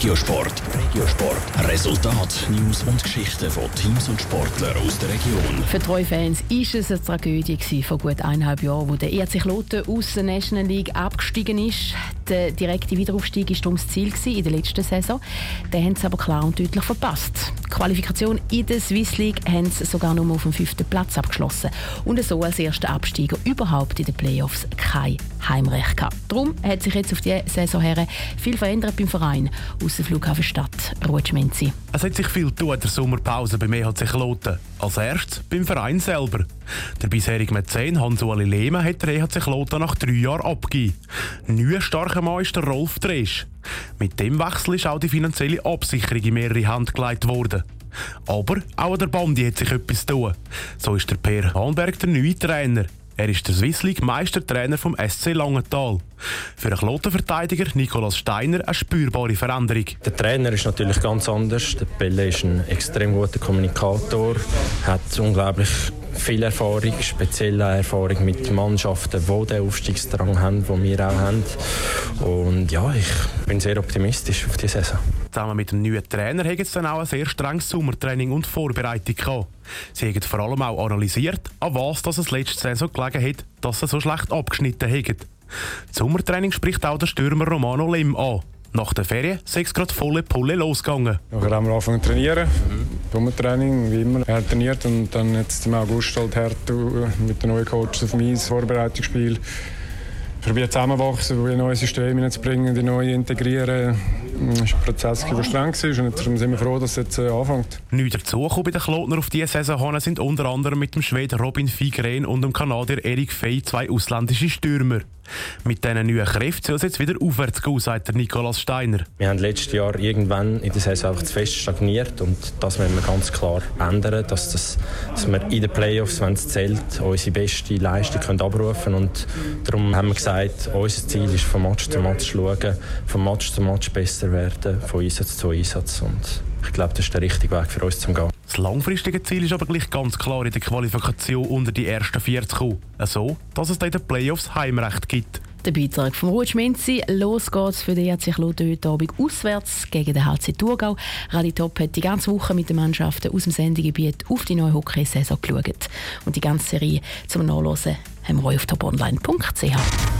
Regiosport. Regiosport. Resultat, News und Geschichten von Teams und Sportlern aus der Region. Für treue Fans war es eine Tragödie vor gut eineinhalb Jahren, wo der ERC Kloten aus der National League abgestiegen ist. Der direkte Wiederaufstieg war darum das Ziel in der letzten Saison. Den haben sie aber klar und deutlich verpasst. Die Qualifikation in der Swiss League haben sie sogar nur auf dem fünften Platz abgeschlossen und so als erster Absteiger überhaupt in den Playoffs kein Heimrecht gehabt. Darum hat sich jetzt auf die Saison her viel verändert beim Verein aus der Flughafenstadt Rutschmenzi. Es hat sich viel in der Sommerpause beim EHC Kloten. Als erstes beim Verein selber. Der bisherige Mäzen Hans-Uli Lehmann hat der EHC Kloten nach drei Jahren abgegeben. Neuer starker Mann ist der Rolf Dresch. Mit dem Wechsel ist auch die finanzielle Absicherung in mehrere Hand gelegt worden. Aber auch der Bande hat sich etwas tun. So ist der Per Hanberg der neue Trainer. Er ist der Swiss League Meistertrainer vom SC Langenthal. Für einen Klotenverteidiger Nikolaus Steiner eine spürbare Veränderung. Der Trainer ist natürlich ganz anders. Der Pelle ist ein extrem guter Kommunikator, hat unglaublich viel Erfahrung, spezielle Erfahrung mit Mannschaften, die den Aufstiegsdrang haben, den wir auch haben. Und ja, ich bin sehr optimistisch auf die Saison. Zusammen mit dem neuen Trainer haben sie dann auch ein sehr strenges Sommertraining und Vorbereitung gehabt. Sie haben vor allem auch analysiert, an was das es letzte Saison gelegen hat, dass sie so schlecht abgeschnitten haben. Das Sommertraining spricht auch der Stürmer Romano Lim an. Nach der Ferien sei es gerade volle Pulle losgegangen. Nachher haben wir angefangen zu trainieren. Mhm. Training, wie immer. Er trainiert und dann jetzt im August halt hart mit den neuen Coach auf mein Vorbereitungsspiel probiert zusammenwachsen, ein neues System hineinzubringen, die neu integrieren. Das war ein Prozess, der streng war und darum sind wir froh, dass es jetzt äh, anfängt. Neu dazugekommen bei den Klotner auf diese Saison sind unter anderem mit dem Schweden Robin Figren und dem Kanadier Erik Fey zwei ausländische Stürmer. Mit diesen neuen Kräften soll es jetzt wieder aufwärts gehen, sagt der Nikolaus Steiner. Wir haben letztes Jahr irgendwann in der Saison einfach zu fest stagniert und das wollen wir ganz klar ändern, dass, das, dass wir in den Playoffs, wenn es zählt, unsere beste Leistung können abrufen können. Und darum haben wir gesagt, unser Ziel ist von Match zu Match zu schauen, von Match zu Match besser werden, von Einsatz zu Einsatz. Und ich glaube, das ist der richtige Weg für uns zum Gehen. Das langfristige Ziel ist aber gleich ganz klar, in der Qualifikation unter die ersten vier zu kommen. So, dass es dann in den Playoffs Heimrecht gibt. Der Beitrag von Ruth Schminzi. Los geht's für den ERC Kloten heute Abend auswärts gegen den HC Thurgau. Radio Top hat die ganze Woche mit den Mannschaften aus dem Sendegebiet auf die neue Hockeysaison geschaut. Und die ganze Serie zum Nachlesen haben wir euch auf toponline.ch.